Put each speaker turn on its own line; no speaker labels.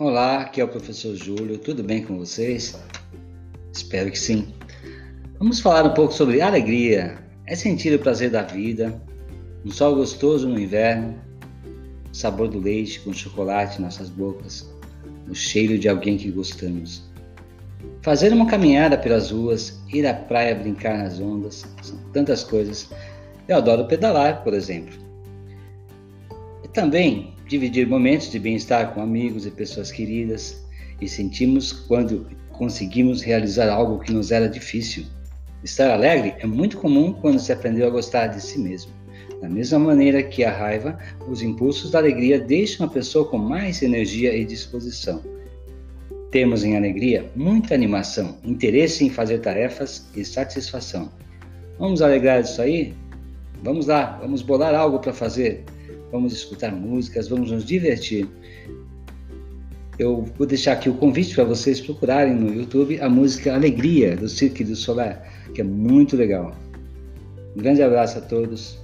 Olá, aqui é o professor Júlio, tudo bem com vocês? Espero que sim. Vamos falar um pouco sobre alegria. É sentir o prazer da vida, um sol gostoso no inverno, o sabor do leite com chocolate em nossas bocas, o cheiro de alguém que gostamos. Fazer uma caminhada pelas ruas, ir à praia brincar nas ondas, são tantas coisas. Eu adoro pedalar, por exemplo. E também dividir momentos de bem-estar com amigos e pessoas queridas e sentimos quando conseguimos realizar algo que nos era difícil. Estar alegre é muito comum quando se aprendeu a gostar de si mesmo. Da mesma maneira que a raiva, os impulsos da alegria deixam a pessoa com mais energia e disposição. Temos em alegria muita animação, interesse em fazer tarefas e satisfação. Vamos alegrar isso aí? Vamos lá, vamos bolar algo para fazer vamos escutar músicas, vamos nos divertir. Eu vou deixar aqui o convite para vocês procurarem no YouTube a música Alegria, do Cirque du Soleil, que é muito legal. Um grande abraço a todos.